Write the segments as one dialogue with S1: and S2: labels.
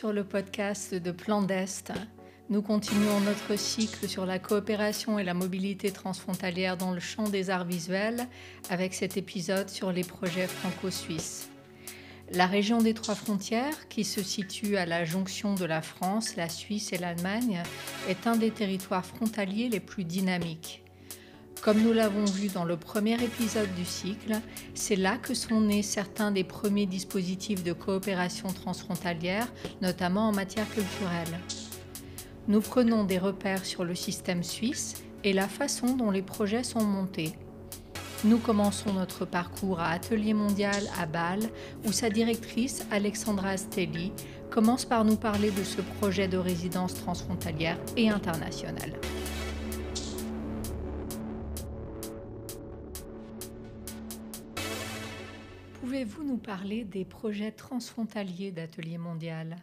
S1: Sur le podcast de Plan d'Est. Nous continuons notre cycle sur la coopération et la mobilité transfrontalière dans le champ des arts visuels avec cet épisode sur les projets franco-suisses. La région des trois frontières, qui se situe à la jonction de la France, la Suisse et l'Allemagne, est un des territoires frontaliers les plus dynamiques. Comme nous l'avons vu dans le premier épisode du cycle, c'est là que sont nés certains des premiers dispositifs de coopération transfrontalière, notamment en matière culturelle. Nous prenons des repères sur le système suisse et la façon dont les projets sont montés. Nous commençons notre parcours à Atelier Mondial à Bâle, où sa directrice, Alexandra Astelli, commence par nous parler de ce projet de résidence transfrontalière et internationale. Pouvez-vous nous parler des projets transfrontaliers d'Atelier Mondial?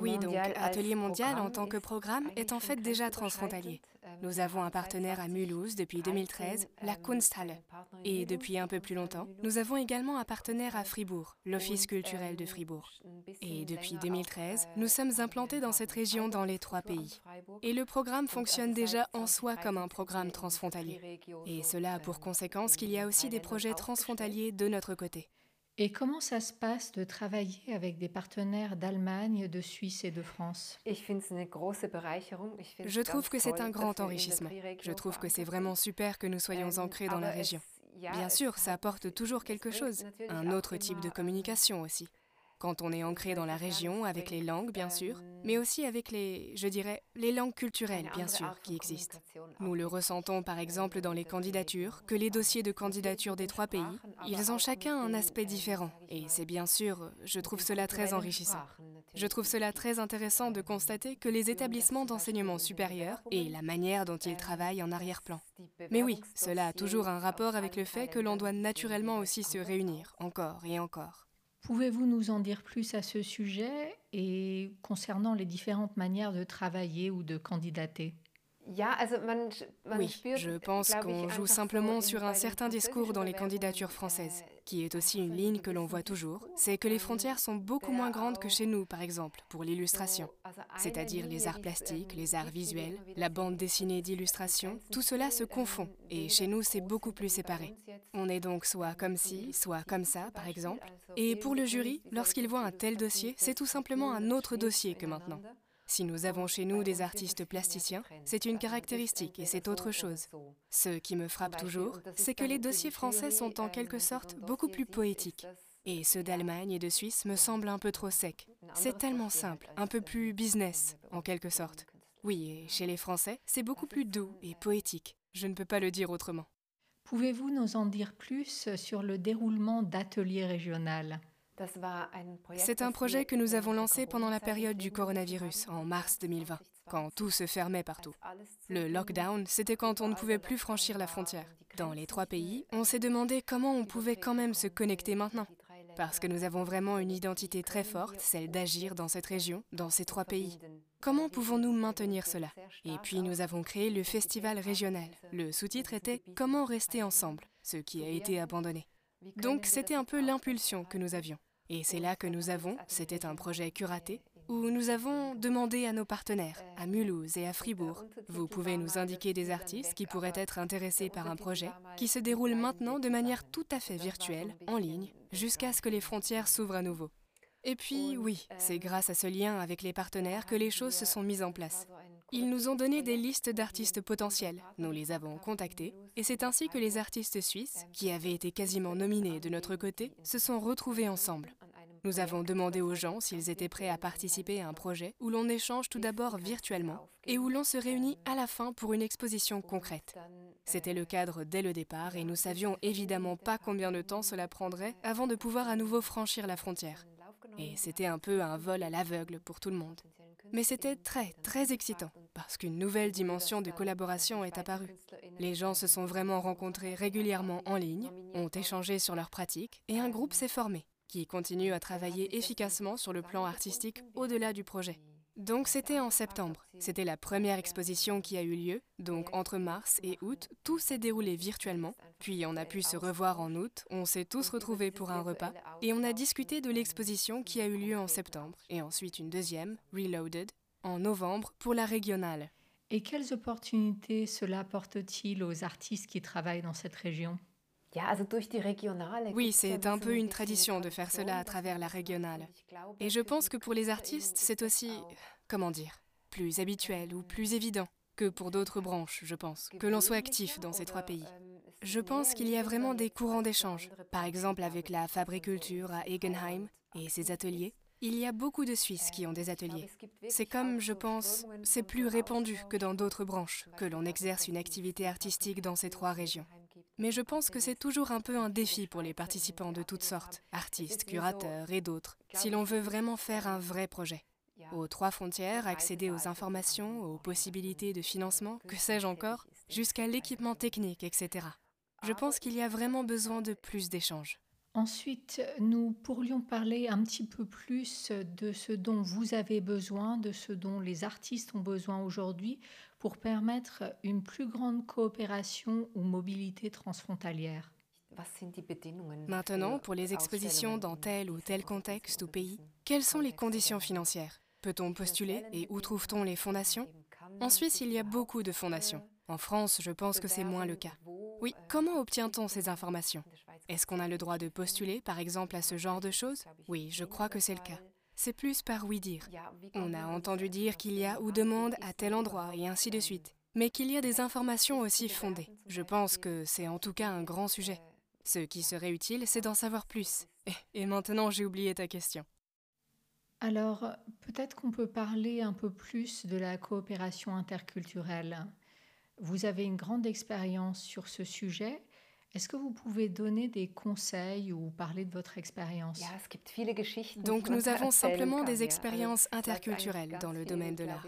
S2: Oui, donc Atelier Mondial en tant que programme est en fait déjà transfrontalier. Nous avons un partenaire à Mulhouse depuis 2013, la Kunsthalle. Et depuis un peu plus longtemps, nous avons également un partenaire à Fribourg, l'Office culturel de Fribourg. Et depuis 2013, nous sommes implantés dans cette région dans les trois pays. Et le programme fonctionne déjà en soi comme un programme transfrontalier. Et cela a pour conséquence qu'il y a aussi des projets transfrontaliers de notre côté.
S1: Et comment ça se passe de travailler avec des partenaires d'Allemagne, de Suisse et de France?
S2: Je trouve que c'est un grand enrichissement. Je trouve que c'est vraiment super que nous soyons ähm, ancrés dans la région. Bien sûr, ça apporte toujours quelque chose, un autre type de communication aussi quand on est ancré dans la région, avec les langues, bien sûr, mais aussi avec les, je dirais, les langues culturelles, bien sûr, qui existent. Nous le ressentons par exemple dans les candidatures, que les dossiers de candidature des trois pays, ils ont chacun un aspect différent. Et c'est bien sûr, je trouve cela très enrichissant. Je trouve cela très intéressant de constater que les établissements d'enseignement supérieur et la manière dont ils travaillent en arrière-plan. Mais oui, cela a toujours un rapport avec le fait que l'on doit naturellement aussi se réunir, encore et encore.
S1: Pouvez-vous nous en dire plus à ce sujet et concernant les différentes manières de travailler ou de candidater?
S2: Oui, je pense qu'on joue simplement sur un certain discours dans les candidatures françaises, qui est aussi une ligne que l'on voit toujours, c'est que les frontières sont beaucoup moins grandes que chez nous, par exemple, pour l'illustration, c'est-à-dire les arts plastiques, les arts visuels, la bande dessinée d'illustration, tout cela se confond, et chez nous c'est beaucoup plus séparé. On est donc soit comme ci, soit comme ça, par exemple, et pour le jury, lorsqu'il voit un tel dossier, c'est tout simplement un autre dossier que maintenant. Si nous avons chez nous des artistes plasticiens, c'est une caractéristique et c'est autre chose. Ce qui me frappe toujours, c'est que les dossiers français sont en quelque sorte beaucoup plus poétiques. Et ceux d'Allemagne et de Suisse me semblent un peu trop secs. C'est tellement simple, un peu plus business, en quelque sorte. Oui, chez les Français, c'est beaucoup plus doux et poétique. Je ne peux pas le dire autrement.
S1: Pouvez-vous nous en dire plus sur le déroulement d'ateliers régionaux?
S2: C'est un projet que nous avons lancé pendant la période du coronavirus, en mars 2020, quand tout se fermait partout. Le lockdown, c'était quand on ne pouvait plus franchir la frontière. Dans les trois pays, on s'est demandé comment on pouvait quand même se connecter maintenant. Parce que nous avons vraiment une identité très forte, celle d'agir dans cette région, dans ces trois pays. Comment pouvons-nous maintenir cela? Et puis nous avons créé le festival régional. Le sous-titre était Comment rester ensemble, ce qui a été abandonné. Donc c'était un peu l'impulsion que nous avions. Et c'est là que nous avons, c'était un projet curaté, où nous avons demandé à nos partenaires, à Mulhouse et à Fribourg, vous pouvez nous indiquer des artistes qui pourraient être intéressés par un projet qui se déroule maintenant de manière tout à fait virtuelle, en ligne, jusqu'à ce que les frontières s'ouvrent à nouveau. Et puis oui, c'est grâce à ce lien avec les partenaires que les choses se sont mises en place. Ils nous ont donné des listes d'artistes potentiels. Nous les avons contactés et c'est ainsi que les artistes suisses, qui avaient été quasiment nominés de notre côté, se sont retrouvés ensemble. Nous avons demandé aux gens s'ils étaient prêts à participer à un projet où l'on échange tout d'abord virtuellement et où l'on se réunit à la fin pour une exposition concrète. C'était le cadre dès le départ et nous savions évidemment pas combien de temps cela prendrait avant de pouvoir à nouveau franchir la frontière. Et c'était un peu un vol à l'aveugle pour tout le monde. Mais c'était très, très excitant, parce qu'une nouvelle dimension de collaboration est apparue. Les gens se sont vraiment rencontrés régulièrement en ligne, ont échangé sur leurs pratiques, et un groupe s'est formé, qui continue à travailler efficacement sur le plan artistique au-delà du projet. Donc c'était en septembre. C'était la première exposition qui a eu lieu. Donc entre mars et août, tout s'est déroulé virtuellement. Puis on a pu se revoir en août, on s'est tous retrouvés pour un repas et on a discuté de l'exposition qui a eu lieu en septembre et ensuite une deuxième, Reloaded, en novembre pour la régionale.
S1: Et quelles opportunités cela apporte-t-il aux artistes qui travaillent dans cette région?
S2: Oui, c'est un peu une tradition de faire cela à travers la régionale. Et je pense que pour les artistes, c'est aussi, comment dire, plus habituel ou plus évident que pour d'autres branches, je pense, que l'on soit actif dans ces trois pays. Je pense qu'il y a vraiment des courants d'échange, par exemple avec la fabriculture à Egenheim et ses ateliers, il y a beaucoup de Suisses qui ont des ateliers. C'est comme, je pense, c'est plus répandu que dans d'autres branches, que l'on exerce une activité artistique dans ces trois régions. Mais je pense que c'est toujours un peu un défi pour les participants de toutes sortes, artistes, curateurs et d'autres, si l'on veut vraiment faire un vrai projet. Aux trois frontières, accéder aux informations, aux possibilités de financement, que sais-je encore, jusqu'à l'équipement technique, etc. Je pense qu'il y a vraiment besoin de plus d'échanges.
S1: Ensuite, nous pourrions parler un petit peu plus de ce dont vous avez besoin, de ce dont les artistes ont besoin aujourd'hui pour permettre une plus grande coopération ou mobilité transfrontalière.
S2: Maintenant, pour les expositions dans tel ou tel contexte ou pays, quelles sont les conditions financières? Peut-on postuler et où trouve-t-on les fondations? En Suisse, il y a beaucoup de fondations. En France, je pense que c'est moins le cas. Oui, comment obtient-on ces informations? Est-ce qu'on a le droit de postuler, par exemple, à ce genre de choses? Oui, je crois que c'est le cas. C'est plus par oui-dire. On a entendu dire qu'il y a ou demande à tel endroit et ainsi de suite. Mais qu'il y a des informations aussi fondées. Je pense que c'est en tout cas un grand sujet. Ce qui serait utile, c'est d'en savoir plus. Et maintenant, j'ai oublié ta question.
S1: Alors, peut-être qu'on peut parler un peu plus de la coopération interculturelle. Vous avez une grande expérience sur ce sujet. Est-ce que vous pouvez donner des conseils ou parler de votre expérience?
S2: Donc nous avons simplement des expériences interculturelles dans le domaine de l'art.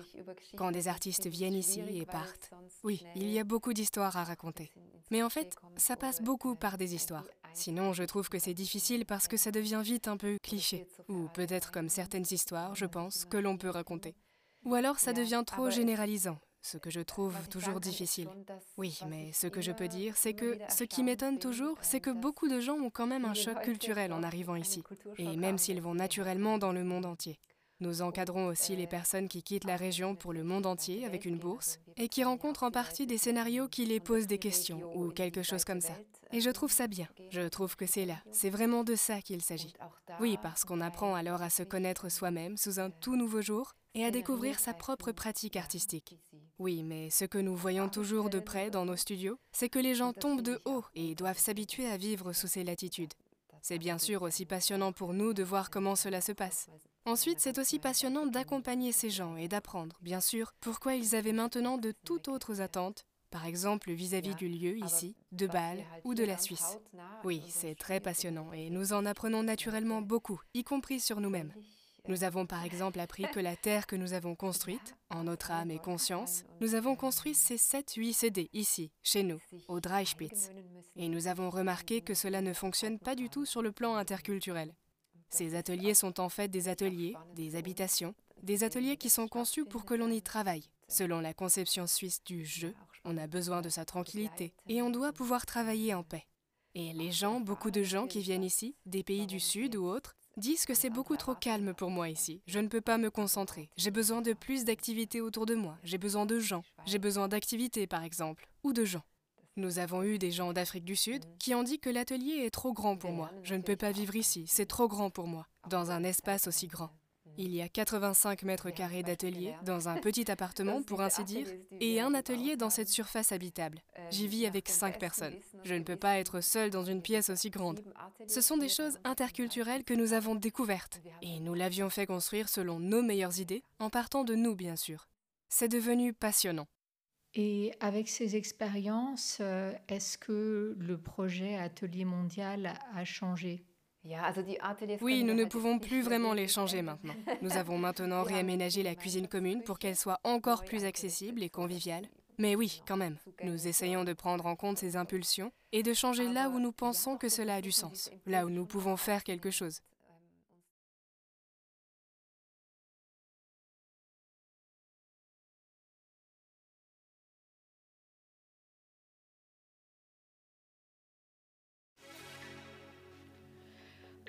S2: Quand des artistes viennent ici et partent, oui, il y a beaucoup d'histoires à raconter. Mais en fait, ça passe beaucoup par des histoires. Sinon, je trouve que c'est difficile parce que ça devient vite un peu cliché. Ou peut-être comme certaines histoires, je pense, que l'on peut raconter. Ou alors ça devient trop généralisant ce que je trouve toujours difficile. Oui, mais ce que je peux dire, c'est que ce qui m'étonne toujours, c'est que beaucoup de gens ont quand même un choc culturel en arrivant ici, et même s'ils vont naturellement dans le monde entier. Nous encadrons aussi les personnes qui quittent la région pour le monde entier avec une bourse et qui rencontrent en partie des scénarios qui les posent des questions ou quelque chose comme ça. Et je trouve ça bien. Je trouve que c'est là. C'est vraiment de ça qu'il s'agit. Oui, parce qu'on apprend alors à se connaître soi-même sous un tout nouveau jour et à découvrir sa propre pratique artistique. Oui, mais ce que nous voyons toujours de près dans nos studios, c'est que les gens tombent de haut et doivent s'habituer à vivre sous ces latitudes. C'est bien sûr aussi passionnant pour nous de voir comment cela se passe. Ensuite, c'est aussi passionnant d'accompagner ces gens et d'apprendre, bien sûr, pourquoi ils avaient maintenant de toutes autres attentes, par exemple vis-à-vis du lieu ici, de Bâle ou de la Suisse. Oui, c'est très passionnant et nous en apprenons naturellement beaucoup, y compris sur nous-mêmes. Nous avons par exemple appris que la terre que nous avons construite, en notre âme et conscience, nous avons construit ces 7-8 CD ici, chez nous, au Dreispitz. Et nous avons remarqué que cela ne fonctionne pas du tout sur le plan interculturel. Ces ateliers sont en fait des ateliers, des habitations, des ateliers qui sont conçus pour que l'on y travaille. Selon la conception suisse du jeu, on a besoin de sa tranquillité et on doit pouvoir travailler en paix. Et les gens, beaucoup de gens qui viennent ici, des pays du Sud ou autres, disent que c'est beaucoup trop calme pour moi ici. Je ne peux pas me concentrer. J'ai besoin de plus d'activités autour de moi. J'ai besoin de gens. J'ai besoin d'activités, par exemple, ou de gens. Nous avons eu des gens d'Afrique du Sud qui ont dit que l'atelier est trop grand pour moi. Je ne peux pas vivre ici, c'est trop grand pour moi, dans un espace aussi grand. Il y a 85 mètres carrés d'atelier dans un petit appartement, pour ainsi dire, et un atelier dans cette surface habitable. J'y vis avec cinq personnes. Je ne peux pas être seule dans une pièce aussi grande. Ce sont des choses interculturelles que nous avons découvertes, et nous l'avions fait construire selon nos meilleures idées, en partant de nous, bien sûr. C'est devenu passionnant.
S1: Et avec ces expériences, euh, est-ce que le projet Atelier Mondial a changé?
S2: Oui, nous ne pouvons plus vraiment les changer maintenant. Nous avons maintenant réaménagé la cuisine commune pour qu'elle soit encore plus accessible et conviviale. Mais oui, quand même, nous essayons de prendre en compte ces impulsions et de changer là où nous pensons que cela a du sens, là où nous pouvons faire quelque chose.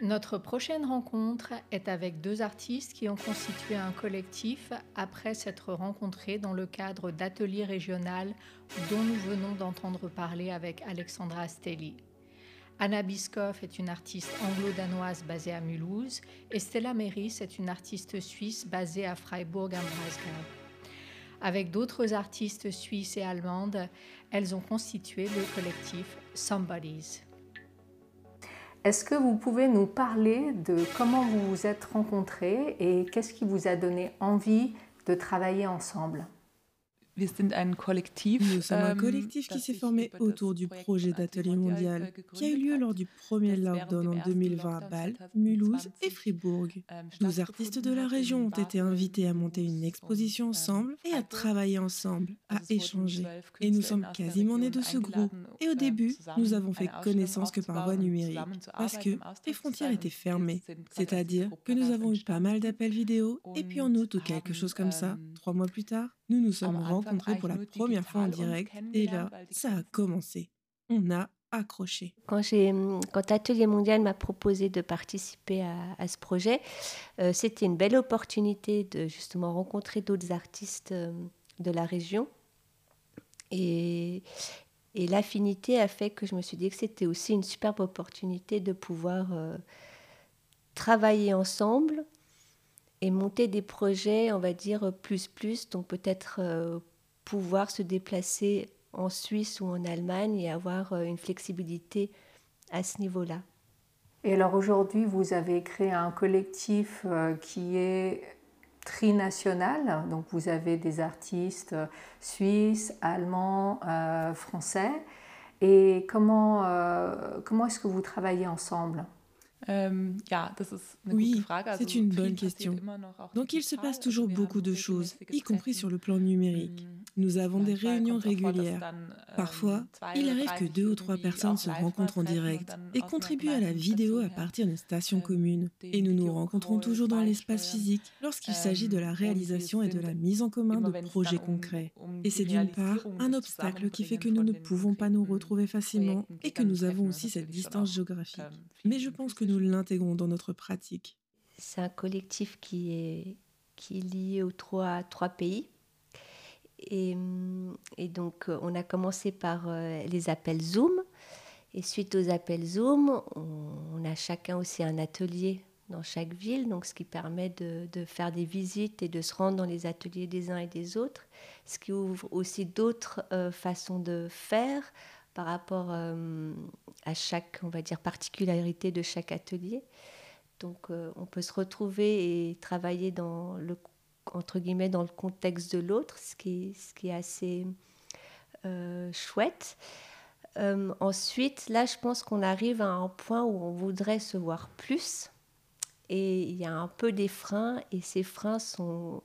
S1: Notre prochaine rencontre est avec deux artistes qui ont constitué un collectif après s'être rencontrés dans le cadre d'ateliers régionaux dont nous venons d'entendre parler avec Alexandra Stelli. Anna Biskoff est une artiste anglo-danoise basée à Mulhouse et Stella Meris est une artiste suisse basée à Freiburg am Breisgau. Avec d'autres artistes suisses et allemandes, elles ont constitué le collectif Somebody's. Est-ce que vous pouvez nous parler de comment vous vous êtes rencontrés et qu'est-ce qui vous a donné envie de travailler ensemble?
S3: Nous sommes un
S4: ähm, collectif qui s'est formé autour du projet d'atelier mondial qui a eu lieu lors du premier lockdown en 2020 à Bâle, Mulhouse et Fribourg. 12 ähm, artistes de la région ont été invités à monter une exposition ensemble et à travailler ensemble, à échanger. Et nous sommes quasiment nés de ce groupe. Et au début, nous avons fait connaissance que par voie numérique, parce que les frontières étaient fermées. C'est-à-dire que nous avons eu pas mal d'appels vidéo, et puis en août ou quelque chose comme ça, ähm, trois mois plus tard, nous nous sommes rencontrés pour la première fois en direct et là, ça a commencé. On a accroché.
S5: Quand, quand Atelier Mondial m'a proposé de participer à, ce projet, euh, c'était une belle opportunité de justement rencontrer d'autres artistes euh, de la région. Et, et l'affinité a fait que je me suis dit que c'était aussi une superbe opportunité de pouvoir euh, travailler ensemble et monter des projets, on va dire, plus plus, donc peut-être euh, pouvoir se déplacer en Suisse ou en Allemagne et avoir euh, une flexibilité à ce niveau-là.
S1: Et alors aujourd'hui, vous avez créé un collectif euh, qui est trinational, donc vous avez des artistes suisses, allemands, français. Et comment, comment est-ce que vous travaillez ensemble?
S4: Ähm, oui, c'est une bonne question. Donc il se passe toujours beaucoup de choses, y compris sur le plan numérique. Mm. Nous avons des réunions régulières. Ähm, Parfois, il arrive que deux ou trois personnes se rencontrent en direct et contribuent à la vidéo à partir d'une station ähm, commune. Et nous nous rencontrons toujours dans l'espace physique lorsqu'il s'agit de la réalisation et de la mise en commun de projets concrets. Et c'est d'une part un obstacle qui fait que nous ne pouvons pas nous retrouver facilement et que nous avons aussi cette distance géographique. Mais je pense que nous l'intégrons dans notre pratique.
S5: C'est un collectif qui est, qui est lié aux trois, trois pays et, et, donc, euh, on a commencé par euh, les appels Zoom. Et suite aux appels Zoom, on, a chacun aussi un atelier dans chaque ville, donc ce qui permet de, de, faire des visites et de se rendre dans les ateliers des uns et des autres, ce qui ouvre aussi d'autres euh, façons de faire par rapport à chaque, on va dire, particularité de chaque atelier. Donc, on peut se retrouver et travailler dans le entre guillemets dans le contexte de l'autre, ce qui, ce qui est assez euh, chouette. Euh, ensuite, là, je pense qu'on arrive à un point où on voudrait se voir plus. Et il y a un peu des freins, et ces freins sont,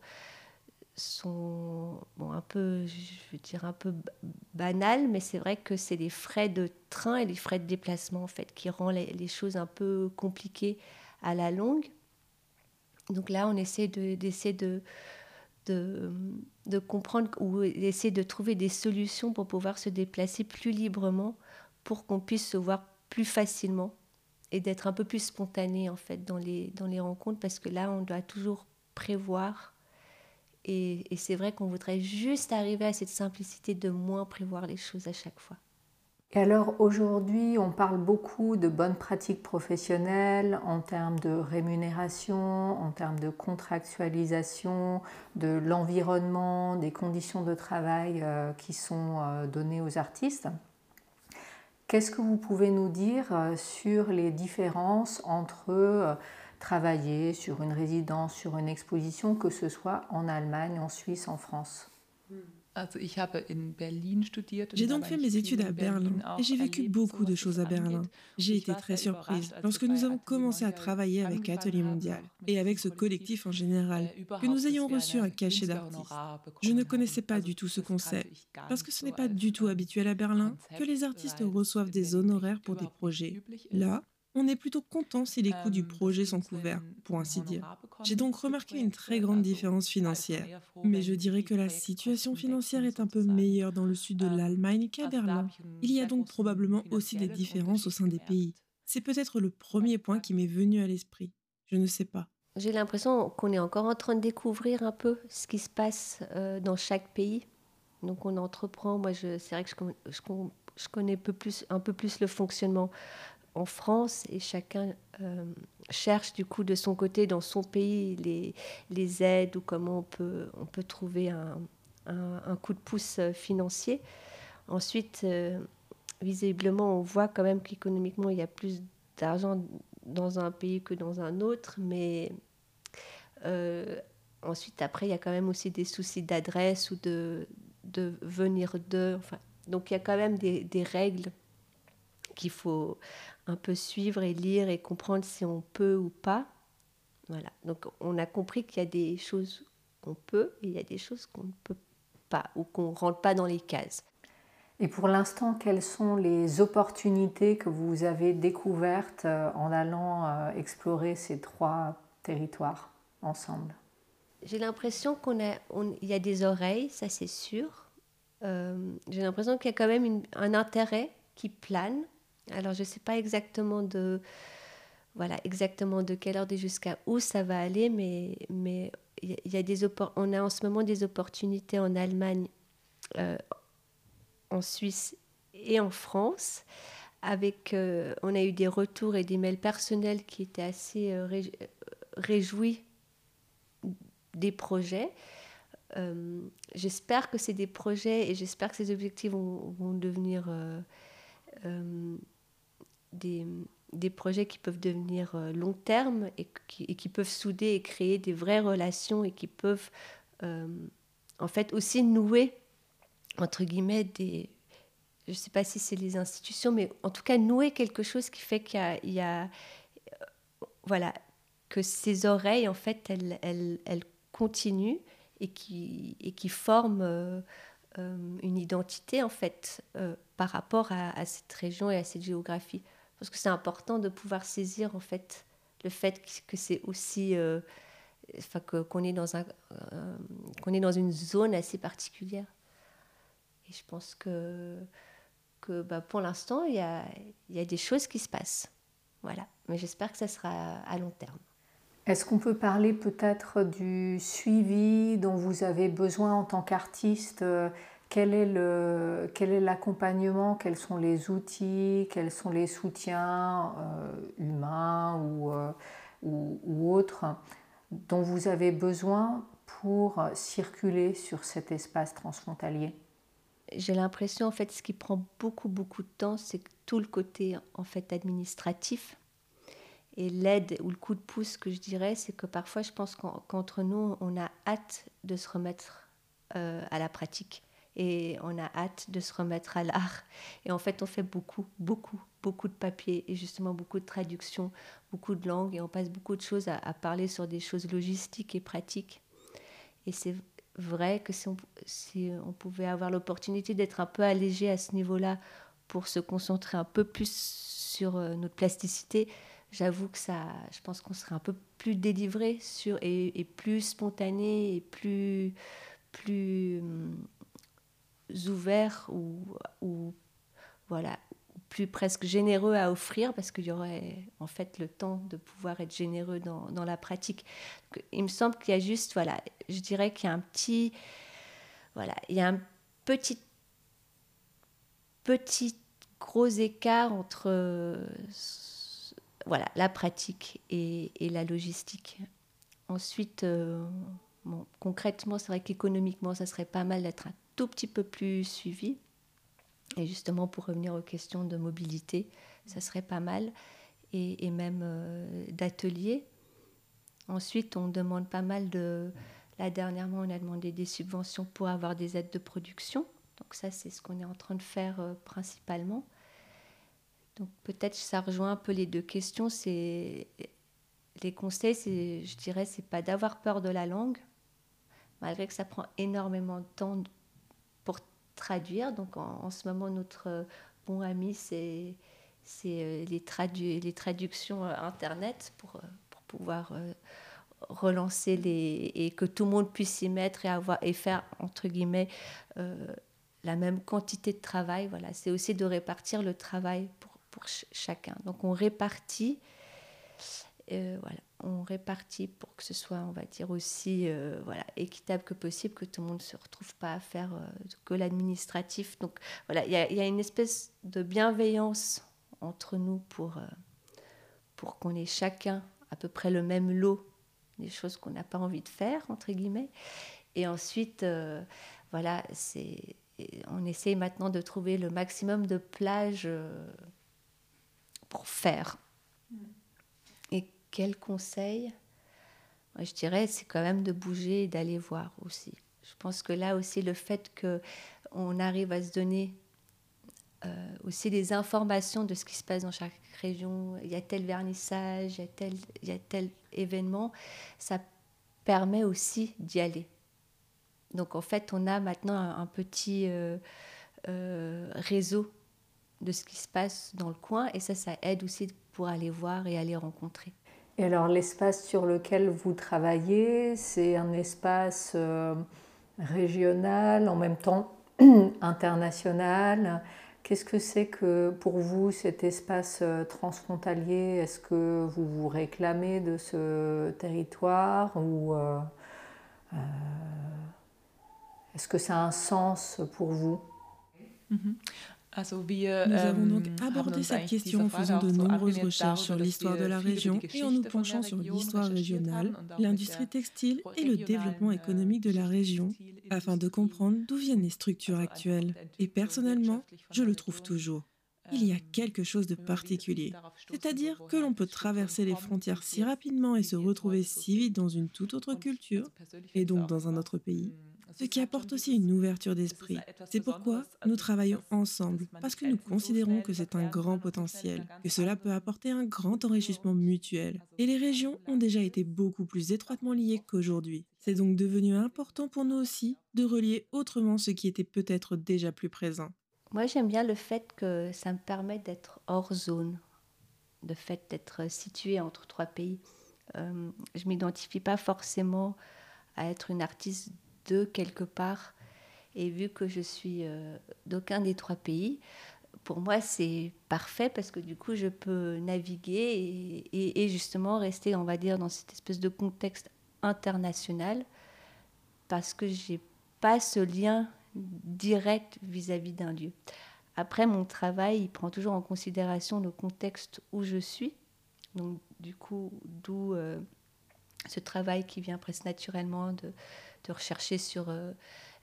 S5: sont bon, un peu, je veux dire, un peu banals, mais c'est vrai que c'est les frais de train et les frais de déplacement, en fait, qui rendent les choses un peu compliquées à la longue. Donc là, on essaie d'essayer de, de, de, comprendre ou essayer de trouver des solutions pour pouvoir se déplacer plus librement, pour qu'on puisse se voir plus facilement et d'être un peu plus spontané en fait dans les, dans les rencontres, parce que là, on doit toujours prévoir. Et c'est vrai qu'on voudrait juste arriver à cette simplicité de moins prévoir les choses à chaque fois.
S1: Et alors aujourd'hui, on parle beaucoup de bonnes pratiques professionnelles en termes de rémunération, en termes de contractualisation, de l'environnement, des conditions de travail euh, qui sont euh, données aux artistes. Qu'est-ce que vous pouvez nous dire euh, sur les différences entre travailler sur une résidence, sur une exposition, que ce soit en Allemagne, en Suisse, en France.
S4: J'ai donc fait mes études à Berlin et j'ai vécu beaucoup de choses à Berlin. J'ai été très surprise lorsque nous avons commencé à travailler avec Atelier Mondial et avec ce collectif en général, que nous ayons reçu un cachet d'artistes. Je ne connaissais pas du tout ce concept parce que ce n'est pas du tout habituel à Berlin que les artistes reçoivent des honoraires pour des projets. Là, on est plutôt content si les coûts du projet sont couverts, pour ainsi dire. J'ai donc remarqué une très grande différence financière, mais je dirais que la situation financière est un peu meilleure dans le sud de l'Allemagne qu'à Berlin. Il y a donc probablement aussi des différences au sein des pays. C'est peut-être le premier point qui m'est venu à l'esprit. Je ne sais pas.
S5: J'ai l'impression qu'on est encore en train de découvrir un peu ce qui se passe euh, dans chaque pays. Donc on entreprend. Moi, c'est vrai que je, je, connais un peu, plus, un peu plus le fonctionnement en France et chacun euh, cherche du coup de son côté dans son pays les, les aides ou comment on peut, on peut trouver un, un, coup de pouce euh, financier. Ensuite, visiblement, on voit quand même qu'économiquement, il y a plus d'argent dans un pays que dans un autre, mais euh, ensuite, après, il y a quand même aussi des soucis d'adresse ou de, de venir de. Donc, il y a quand même des, des règles qu'il faut un peu suivre et lire et comprendre si on peut ou pas. Voilà. Donc, on a compris qu'il y a des choses qu'on peut et il y a des choses qu'on ne peut pas ou qu'on ne rentre pas dans les cases.
S1: Et pour l'instant, quelles sont les opportunités que vous avez découvertes euh, en allant euh, explorer ces trois territoires ensemble?
S5: J'ai l'impression qu'on a, y a des oreilles, ça c'est sûr. Euh, j'ai l'impression qu'il y a quand même un intérêt qui plane. Alors je ne sais pas exactement de, voilà, exactement de quelle heure et jusqu'à où ça va aller, mais mais il y a des on a en ce moment des opportunités en Allemagne, en Suisse et en France. Avec, euh, on a eu des retours et des mails personnels qui étaient assez euh, réjouis des projets. Euh, j'espère que c'est des projets et j'espère que ces objectifs vont, devenir des, des, projets qui peuvent devenir long terme et qui, et qui, peuvent souder et créer des vraies relations et qui peuvent en fait aussi nouer entre guillemets, des, je ne sais pas si c'est les institutions, mais en tout cas nouer quelque chose qui fait qu'il y a, euh, voilà, que ces oreilles, en fait, elles, elles, elles continuent et qui, et qui forment euh, euh, une identité, en fait, par rapport à, cette région et à cette géographie. Parce que c'est important de pouvoir saisir, en fait, le fait que c'est aussi... Enfin, qu'on est, dans un, qu'on est dans une zone assez particulière. Et je pense que, que bah, pour l'instant, il y a, y a des choses qui se passent. Voilà. Mais j'espère que ça sera à long terme.
S1: Est-ce qu'on peut parler peut-être du suivi dont vous avez besoin en tant qu'artiste quel est, le, quel l'accompagnement Quels sont les outils Quels sont les soutiens euh, humains ou, euh, ou, ou, autres dont vous avez besoin pour circuler sur cet espace transfrontalier?
S5: J'ai l'impression, en fait, ce qui prend beaucoup, beaucoup de temps, c'est tout le côté, en fait, administratif. Et l'aide ou le coup de pouce que je dirais, c'est que parfois, je pense qu'entre nous, on a hâte de se remettre euh, à la pratique. Et on a hâte de se remettre à l'art. Et en fait, on fait beaucoup, beaucoup, beaucoup de papiers et justement beaucoup de traductions, beaucoup de langues. Et on passe beaucoup de choses à, parler sur des choses logistiques et pratiques. Et c'est vrai que si on, si on pouvait avoir l'opportunité d'être un peu allégé à ce niveau-là pour se concentrer un peu plus sur euh, notre plasticité, j'avoue que ça, je pense qu'on serait un peu plus délivré sur, et, plus spontané et plus, plus hum, ouvert ou, voilà, plus presque généreux à offrir parce qu'il y aurait en fait le temps de pouvoir être généreux dans, dans la pratique. il me semble qu'il y a juste, voilà, je dirais qu'il y a un petit, voilà, il y a un petit, petit gros écart entre voilà, la pratique et, et la logistique. Ensuite, euh, concrètement, c'est vrai qu'économiquement, ça serait pas mal d'être un tout petit peu plus suivi et justement, pour revenir aux questions de mobilité, ça serait pas mal. Et, même euh, d'ateliers. Ensuite, on demande pas mal de... Là, dernièrement, on a demandé des subventions pour avoir des aides de production. Donc ça, c'est ce qu'on est en train de faire euh, principalement. Donc peut-être ça rejoint un peu les deux questions. C'est les conseils, c'est, je dirais, c'est pas d'avoir peur de la langue, malgré que ça prend énormément de temps traduire. Donc en, ce moment, notre euh, bon ami, c'est euh, les, tradu les traductions euh, Internet pour, pouvoir relancer les et que tout le monde puisse s'y mettre et avoir et faire entre guillemets la même quantité de travail voilà c'est aussi de répartir le travail pour, pour chacun. Donc on répartit, voilà, on répartit pour que ce soit, on va dire aussi, euh, voilà, équitable que possible, que tout le monde ne se retrouve pas à faire que l'administratif. Donc voilà, il y, a une espèce de bienveillance entre nous pour, pour qu'on ait chacun à peu près le même lot des choses qu'on n'a pas envie de faire, entre guillemets. Et ensuite, voilà, c'est on essaie maintenant de trouver le maximum de plages euh, pour faire. Quel conseil? Je dirais, c'est quand même de bouger et d'aller voir aussi. Je pense que là aussi, le fait qu'on arrive à se donner euh, aussi des informations de ce qui se passe dans chaque région, il y a tel vernissage, il y a tel, il y a événement, ça permet aussi d'y aller. Donc en fait, on a maintenant un, petit euh, euh, réseau de ce qui se passe dans le coin et ça, ça aide aussi pour aller voir et aller rencontrer.
S1: Et alors l'espace sur lequel vous travaillez, c'est un espace euh, régional, en même temps international. Qu'est-ce que c'est que pour vous cet espace transfrontalier? Est-ce que vous vous réclamez de ce territoire ou est-ce que ça a un sens pour vous?
S4: Mhm. Nous avons donc ähm, abordé cette question en faisant de nombreuses recherches sur l'histoire de la région et en nous penchant sur l'histoire régionale, l'industrie textile et le développement économique de la région, afin de comprendre d'où viennent les structures actuelles. Et personnellement, je le trouve toujours. Il y a quelque chose de particulier, c'est-à-dire que l'on peut traverser les frontières si rapidement et se retrouver si vite dans une toute autre culture, et donc dans un autre pays, ce qui apporte aussi une ouverture d'esprit. C'est pourquoi nous travaillons ensemble, parce que nous considérons que c'est un grand potentiel, que cela peut apporter un grand enrichissement mutuel. Et les régions ont déjà été beaucoup plus étroitement liées qu'aujourd'hui. C'est donc devenu important pour nous aussi de relier autrement ce qui était peut-être déjà plus présent.
S5: Moi, j'aime bien le fait que ça me permet d'être hors zone, le fait d'être situé entre trois pays. Euh, je m'identifie pas forcément à être une artiste de quelque part. Et vu que je suis euh, d'aucun des trois pays, pour moi, c'est parfait parce que du coup, je peux naviguer et, justement rester, on va dire, dans cette espèce de contexte international parce que j'ai pas ce lien direct vis-à-vis d'un lieu. Après, mon travail, il prend toujours en considération le contexte où je suis. Donc, du coup, d'où euh, ce travail qui vient presque naturellement de, de rechercher sur euh,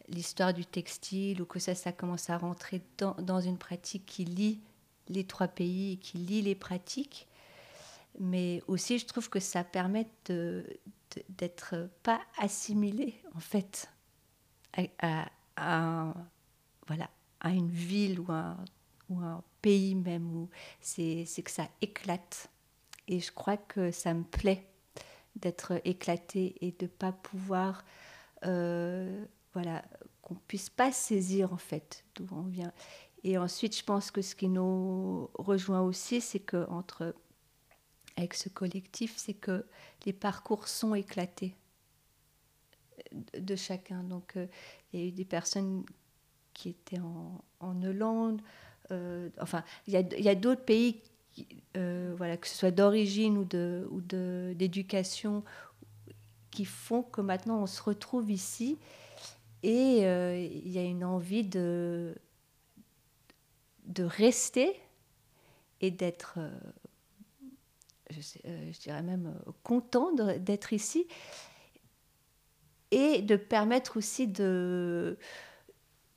S5: l'histoire du textile ou que ça, ça commence à rentrer dans, une pratique qui lie les trois pays, qui lie les pratiques. Mais aussi, je trouve que ça permet d'être pas assimilé, en fait, à, voilà, à une ville ou un, ou un pays même, c'est que ça éclate. Et je crois que ça me plaît d'être éclaté et de pas pouvoir voilà, qu'on puisse pas saisir en fait d'où on vient. Et ensuite, je pense que ce qui nous rejoint aussi, c'est que entre avec ce collectif, c'est que les parcours sont éclatés de chacun. Donc, euh, il y a eu des personnes qui étaient en, Hollande. Euh, enfin, il y a, a d'autres pays, voilà, que ce soit d'origine ou de ou d'éducation qui font que maintenant on se retrouve ici. Et euh, il y a une envie de, rester et d'être, euh, je, euh, je, dirais même, content d'être ici. Et de permettre aussi de,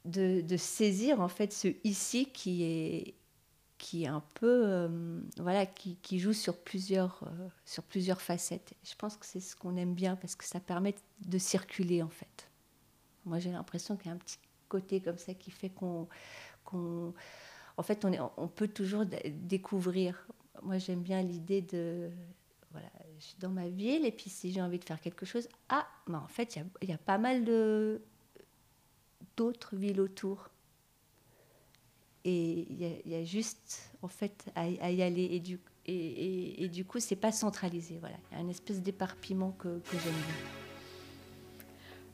S5: de, saisir en fait ce ici qui est qui est un peu euh, voilà qui, qui, joue sur plusieurs euh, sur plusieurs facettes. Je pense que c'est ce qu'on aime bien parce que ça permet de circuler en fait. Moi j'ai l'impression qu'il y a un petit côté comme ça qui fait qu'on qu'on en fait on, est, on peut toujours découvrir. Moi j'aime bien l'idée de voilà je suis dans ma ville et puis si j'ai envie de faire quelque chose ah mais en fait il y, y a, pas mal de d'autres villes autour et il y, a juste à, y aller. Et du, et, et, c'est pas centralisé il y a une espèce d'éparpillement que, que j'aime bien.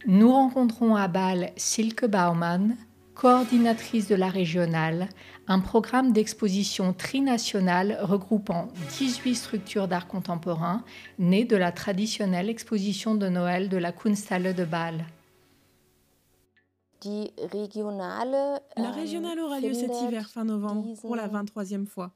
S1: Nous rencontrons à Bâle Silke Baumann coordinatrice de la régionale, un programme d'exposition trinationale regroupant 18 structures d'art contemporain nées de la traditionnelle exposition de Noël de la Kunsthalle de Bâle.
S4: La régionale aura lieu cet hiver fin novembre pour la 23e fois.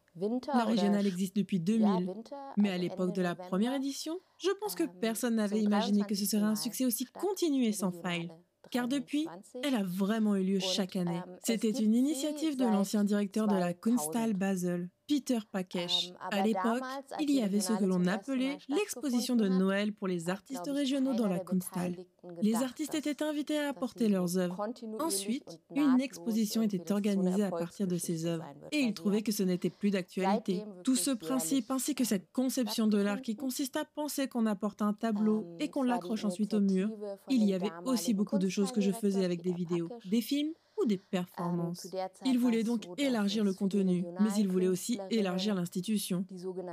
S4: La régionale existe depuis 2000, mais à l'époque de la première édition, je pense que personne n'avait imaginé que ce serait un succès aussi continu et sans faille. car depuis, elle a vraiment eu lieu chaque année. C'était une initiative de l'ancien directeur de la Kunsthal Basel, Peter Pakesh. À l'époque, il y avait ce que l'on appelait l'exposition de Noël pour les artistes régionaux dans la Kunsthal. Les artistes étaient invités à apporter leurs œuvres. Ensuite, une exposition était organisée à partir de ces œuvres. Et il trouvait que ce n'était plus d'actualité. Tout ce principe ainsi que cette conception de l'art qui consiste à penser qu'on apporte un tableau et qu'on l'accroche ensuite au mur, il y avait aussi beaucoup de choses que je faisais avec des vidéos, des films ou des performances. Il voulait donc élargir le contenu, mais il voulait aussi élargir l'institution.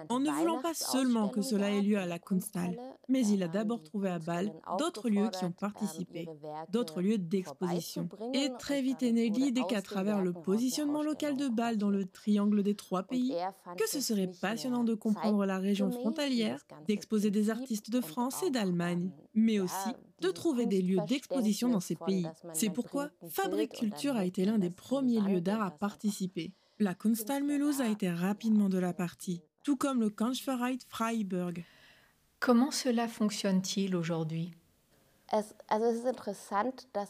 S4: En ne voulant pas seulement que cela ait lieu à la Kunsthal, mais il a d'abord trouvé à Bâle d'autres lieux qui ont participé, d'autres lieux d'exposition. Et très vite est née l'idée qu'à travers le positionnement local de Bâle dans le triangle des trois pays, que ce serait passionnant de comprendre la région frontalière, d'exposer des artistes de France et d'Allemagne, mais aussi de trouver des lieux d'exposition dans ces pays. C'est pourquoi Fabrique Culture a été l'un des premiers lieux d'art à participer. La Kunsthal Mulhouse a été rapidement de la partie, tout comme le Kunstverein Freiburg.
S1: Comment cela fonctionne-t-il aujourd'hui?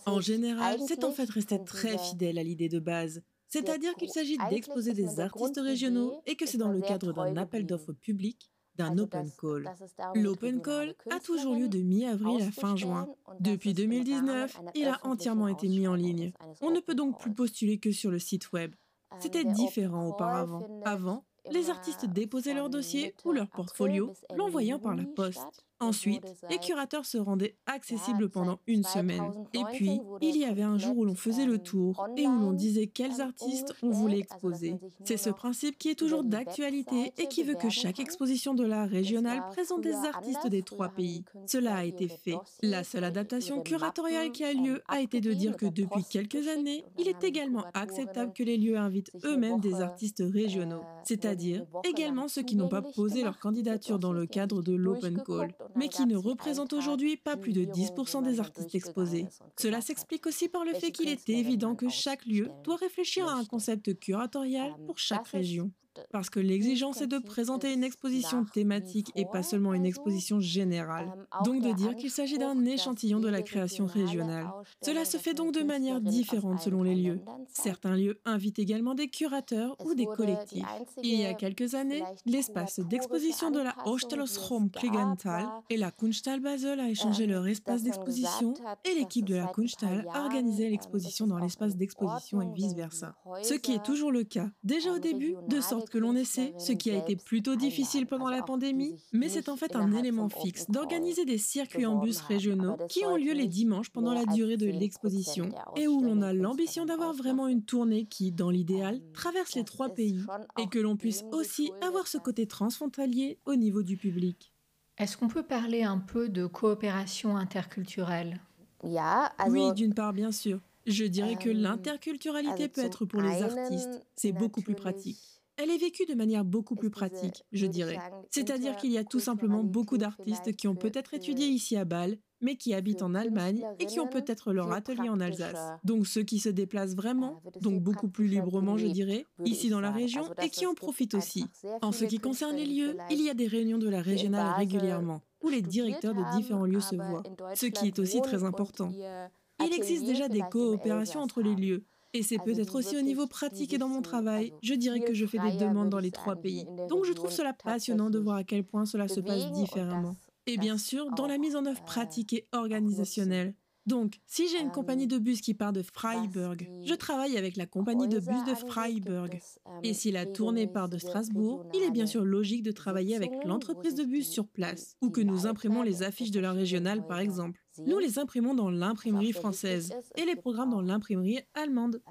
S4: En général, c'est en fait resté très fidèle à l'idée de base. C'est-à-dire qu'il s'agit d'exposer des artistes régionaux et que c'est dans le cadre d'un appel d'offres public d'un open call. L'open call a toujours lieu de mi-avril à fin juin. Depuis 2019, il a entièrement été mis en ligne. On ne peut donc plus postuler que sur le site web. C'était différent auparavant. Avant, les artistes déposaient leur dossier ou leur portfolio, l'envoyant par la poste. Ensuite, les curateurs se rendaient accessibles pendant une semaine. Et puis, il y avait un jour où l'on faisait le tour et où l'on disait quels artistes on voulait exposer. C'est ce principe qui est toujours d'actualité et qui veut que chaque exposition de l'art régional présente des artistes des trois pays. Cela a été fait. La seule adaptation curatoriale qui a lieu a été de dire que depuis quelques années, il est également acceptable que les lieux invitent eux-mêmes des artistes régionaux, c'est-à-dire également ceux qui n'ont pas posé leur candidature dans le cadre de l'open call mais qui ne représente aujourd'hui pas plus de 10% des artistes exposés. Cela s'explique aussi par le fait qu'il est évident que chaque lieu doit réfléchir à un concept curatorial pour chaque région parce que l'exigence est de présenter une exposition thématique et pas seulement une exposition générale, donc de dire qu'il s'agit d'un échantillon de la création régionale. Cela se fait donc de manière différente selon les lieux. Certains lieux invitent également des curateurs ou des collectifs. Il y a quelques années, l'espace d'exposition de la Ausstellungsraum Kligenthal et la Kunsthal Basel a échangé leur espace d'exposition et l'équipe de la Kunsthal a organisé l'exposition dans l'espace d'exposition et vice-versa. Ce qui est toujours le cas, déjà au début, de sorte que l'on essaie, ce qui a été plutôt difficile pendant la pandémie, mais c'est en fait un élément fixe d'organiser des circuits en bus régionaux qui ont lieu les dimanches pendant la durée de l'exposition et où l'on a l'ambition d'avoir vraiment une tournée qui, dans l'idéal, traverse les trois pays et que l'on puisse aussi avoir ce côté transfrontalier au niveau du public.
S1: Est-ce qu'on peut parler un peu de coopération interculturelle?
S4: Oui, d'une part, bien sûr. Je dirais que l'interculturalité peut être pour les artistes, c'est beaucoup plus pratique. Elle est vécue de manière beaucoup plus pratique, je dirais. C'est-à-dire qu'il y a tout simplement beaucoup d'artistes qui ont peut-être étudié ici à Bâle, mais qui habitent en Allemagne et qui ont peut-être leur atelier en Alsace. Donc ceux qui se déplacent vraiment, donc beaucoup plus librement, je dirais, ici dans la région et qui en profitent aussi. En ce qui concerne les lieux, il y a des réunions de la régionale régulièrement, où les directeurs de différents lieux se voient, ce qui est aussi très important. Il existe déjà des coopérations entre les lieux, et c'est peut-être aussi au niveau pratique et dans mon travail, je dirais que je fais des demandes dans les trois pays. Donc je trouve cela passionnant de voir à quel point cela se passe différemment. Et bien sûr, dans la mise en œuvre pratique et organisationnelle. Donc, si j'ai une compagnie de bus qui part de Freiburg, je travaille avec la compagnie de bus de Freiburg. Et si la tournée part de Strasbourg, il est bien sûr logique de travailler avec l'entreprise de bus sur place, ou que nous imprimons les affiches de la régionale par exemple. Nous les imprimons dans l'imprimerie française et les programmes dans l'imprimerie allemande.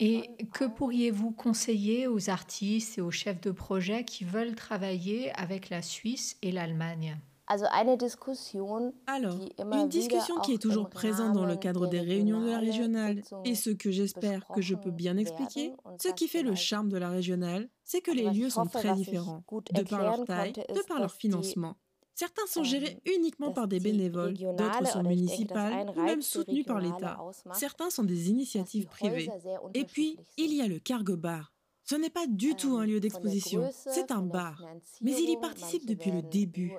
S1: Et que pourriez-vous conseiller aux artistes et aux chefs de projet qui veulent travailler avec la Suisse et l'Allemagne?
S4: Alors, une discussion qui est toujours présente dans le cadre des réunions de la régionale et ce que j'espère que je peux bien expliquer, ce qui fait le charme de la régionale, c'est que les lieux sont très différents, de par leur taille, de par leur financement. Certains sont gérés uniquement par des bénévoles, d'autres sont municipales ou même soutenus par l'État. Certains sont des initiatives privées. Et puis, il y a le cargo bar, ce n'est pas du tout un lieu d'exposition, c'est un bar. Mais il y participe depuis le début.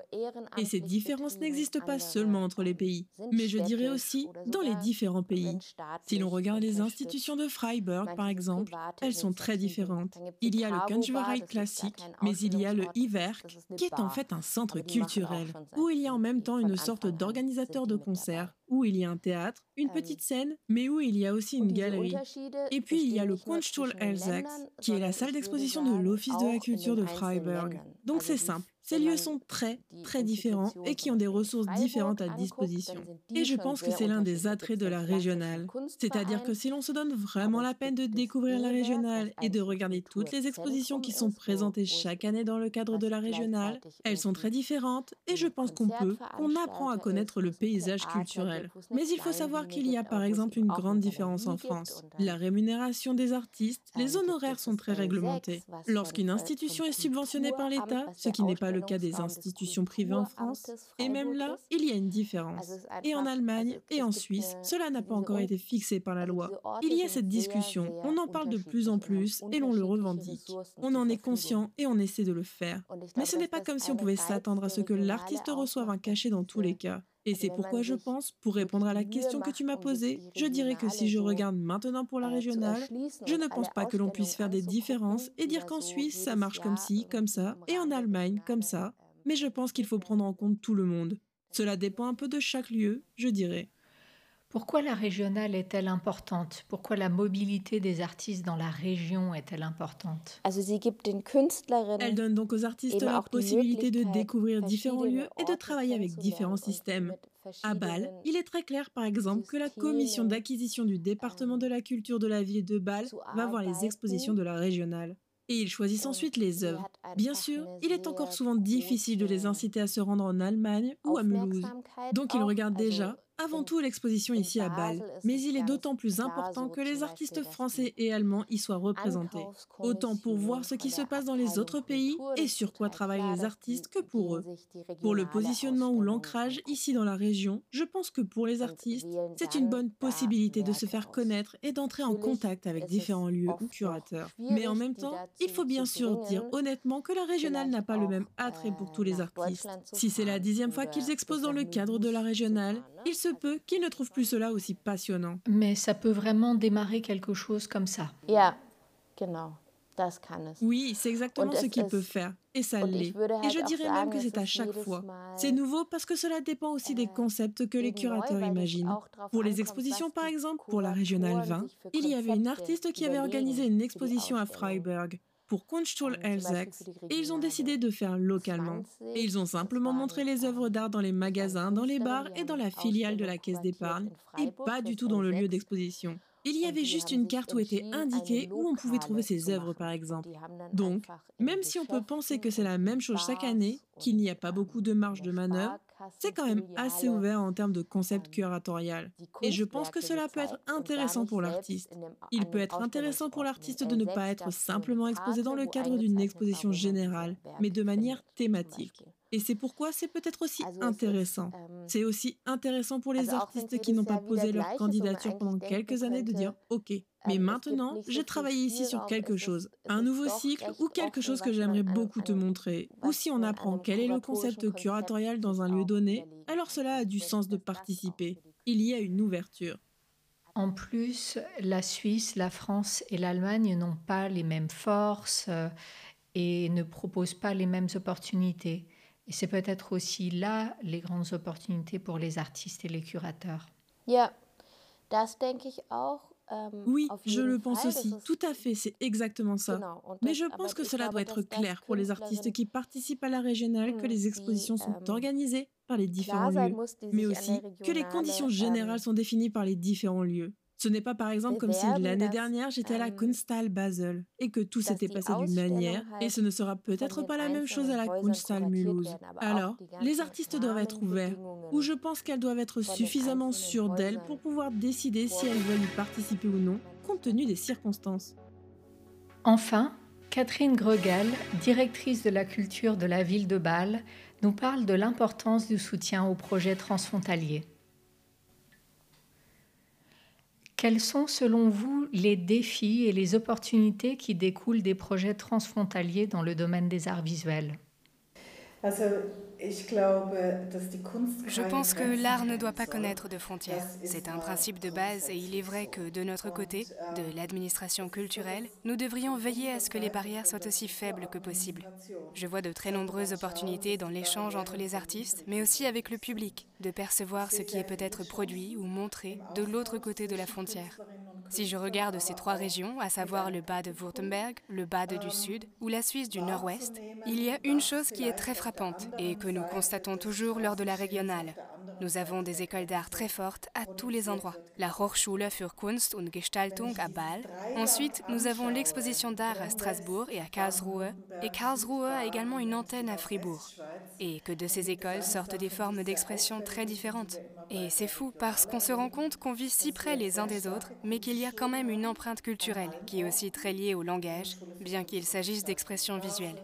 S4: Et ces différences n'existent pas seulement entre les pays, mais je dirais aussi dans les différents pays. Si l'on regarde les institutions de Freiburg, par exemple, elles sont très différentes. Il y a le Kunstverein classique, mais il y a le Iwerk, qui est en fait un centre culturel, où il y a en même temps une sorte d'organisateur de concerts, où il y a un théâtre, une petite scène, mais où il y a aussi une galerie. Et puis il y a le Kunststuhl Elsax, qui est la salle d'exposition de l'Office de la culture de Freiburg. Donc c'est simple. Ces lieux sont très, très différents et qui ont des ressources différentes à disposition. Et je pense que c'est l'un des attraits de la régionale. C'est-à-dire que si l'on se donne vraiment la peine de découvrir la régionale et de regarder toutes les expositions qui sont présentées chaque année dans le cadre de la régionale, elles sont très différentes et je pense qu'on peut, qu'on apprend à connaître le paysage culturel. Mais il faut savoir qu'il y a par exemple une grande différence en France. La rémunération des artistes, les honoraires sont très réglementés. Lorsqu'une institution est subventionnée par l'État, ce qui n'est pas le le cas des institutions privées en France. Et même là, il y a une différence. Et en Allemagne et en Suisse, cela n'a pas encore été fixé par la loi. Il y a cette discussion, on en parle de plus en plus et l'on le revendique. On en est conscient et on essaie de le faire. Mais ce n'est pas comme si on pouvait s'attendre à ce que l'artiste reçoive un cachet dans tous les cas. Et c'est pourquoi je pense, pour répondre à la question que tu m'as posée, je dirais que si je regarde maintenant pour la régionale, je ne pense pas que l'on puisse faire des différences et dire qu'en Suisse, ça marche comme ci, comme ça, et en Allemagne, comme ça, mais je pense qu'il faut prendre en compte tout le monde. Cela dépend un peu de chaque lieu, je dirais.
S1: Pourquoi la régionale est-elle importante? Pourquoi la mobilité des artistes dans la région est-elle importante?
S4: Elle donne donc aux artistes la possibilité de découvrir différents lieux et de travailler avec différents systèmes. À Bâle, il est très clair par exemple que la commission d'acquisition du département de la culture de la ville de Bâle va voir les expositions de la régionale. Et ils choisissent ensuite les œuvres. Bien sûr, il est encore souvent difficile de les inciter à se rendre en Allemagne ou à Mulhouse. Donc ils regardent déjà avant tout l'exposition ici à Bâle, mais il est d'autant plus important que les artistes français et allemands y soient représentés, autant pour voir ce qui se passe dans les autres pays et sur quoi travaillent les artistes que pour eux. Pour le positionnement ou l'ancrage ici dans la région, je pense que pour les artistes, c'est une bonne possibilité de se faire connaître et d'entrer en contact avec différents lieux ou curateurs. Mais en même temps, il faut bien sûr dire honnêtement que la régionale n'a pas le même attrait pour tous les artistes. Si c'est la dixième fois qu'ils exposent dans le cadre de la régionale, il se peut qu'ils ne trouvent plus cela aussi passionnant.
S1: Mais ça peut vraiment démarrer quelque chose comme ça.
S4: Oui, c'est exactement ce qu'il peut faire. Et ça l'est. Et je dirais même que c'est à chaque fois. C'est nouveau parce que cela dépend aussi des concepts que les curateurs imaginent. Pour les expositions, par exemple, pour la Régionale 20, il y avait une artiste qui avait organisé une exposition à Freiburg pour Kunststuhl Elsax et ils ont décidé de faire localement. Et ils ont simplement montré les œuvres d'art dans les magasins, dans les bars et dans la filiale de la caisse d'épargne et pas du tout dans le lieu d'exposition. Il y avait juste une carte où était indiqué où on pouvait trouver ces œuvres, par exemple. Donc, même si on peut penser que c'est la même chose chaque année, qu'il n'y a pas beaucoup de marge de manœuvre, c'est quand même assez ouvert en termes de concept curatorial. Et je pense que cela peut être intéressant pour l'artiste. Il peut être intéressant pour l'artiste de ne pas être simplement exposé dans le cadre d'une exposition générale, mais de manière thématique. Et c'est pourquoi c'est peut-être aussi intéressant. C'est aussi intéressant pour les artistes qui n'ont pas posé leur candidature pendant quelques années de dire OK, mais maintenant, j'ai travaillé ici sur quelque chose, un nouveau cycle ou quelque chose que j'aimerais beaucoup te montrer. Ou si on apprend quel est le concept curatorial dans un lieu donné, alors cela a du sens de participer. Il y a une ouverture.
S1: En plus, la Suisse, la France et l'Allemagne n'ont pas les mêmes forces euh, et ne proposent pas les mêmes opportunités. Et c'est peut-être aussi là les grandes opportunités pour les artistes et les curateurs.
S4: Ähm, oui, je le pense aussi. Tout à fait, c'est exactement ça. Mais je pense que cela doit être clair pour les artistes qui participent à la régionale que les expositions sont ähm, organisées par les différents lieux, mais aussi que les conditions générales sont définies par les différents lieux. Ce n'est pas par exemple comme si l'année dernière j'étais à la Kunsthal Basel et que tout s'était passé d'une manière et ce ne sera peut-être pas la même chose à la Kunsthal Mulhouse. Alors, les artistes doivent être ouverts ou je pense qu'elles doivent être suffisamment sûres d'elles pour pouvoir décider si elles veulent y participer ou non compte tenu des circonstances.
S1: Enfin, Catherine Gregel, directrice de la culture de la ville de Bâle, nous parle de l'importance du soutien aux projets transfrontaliers. Quels sont selon vous les défis et les opportunités qui découlent des projets transfrontaliers dans le domaine des arts visuels?
S2: Je pense que l'art ne doit pas connaître de frontières. C'est un principe de base et il est vrai que de notre côté, de l'administration culturelle, nous devrions veiller à ce que les barrières soient aussi faibles que possible. Je vois de très nombreuses opportunités dans l'échange entre les artistes, mais aussi avec le public, de percevoir ce qui est peut-être produit ou montré de l'autre côté de la frontière. Si je regarde ces trois régions, à savoir le bas de Württemberg, le bas de du Sud ou la Suisse du Nord-Ouest, il y a une chose qui est très frappante et que nous constatons toujours lors de la régionale. Nous avons des écoles d'art très fortes à tous les endroits. La Hochschule für Kunst und Gestaltung à Bâle. Ensuite, nous avons l'exposition d'art à Strasbourg et à Karlsruhe. Et Karlsruhe a également une antenne à Fribourg. Et que de ces écoles sortent des formes d'expression très différentes. Et c'est fou parce qu'on se rend compte qu'on vit si près les uns des autres, mais qu'il y a quand même une empreinte culturelle qui est aussi très liée au langage, bien qu'il s'agisse d'expression visuelle.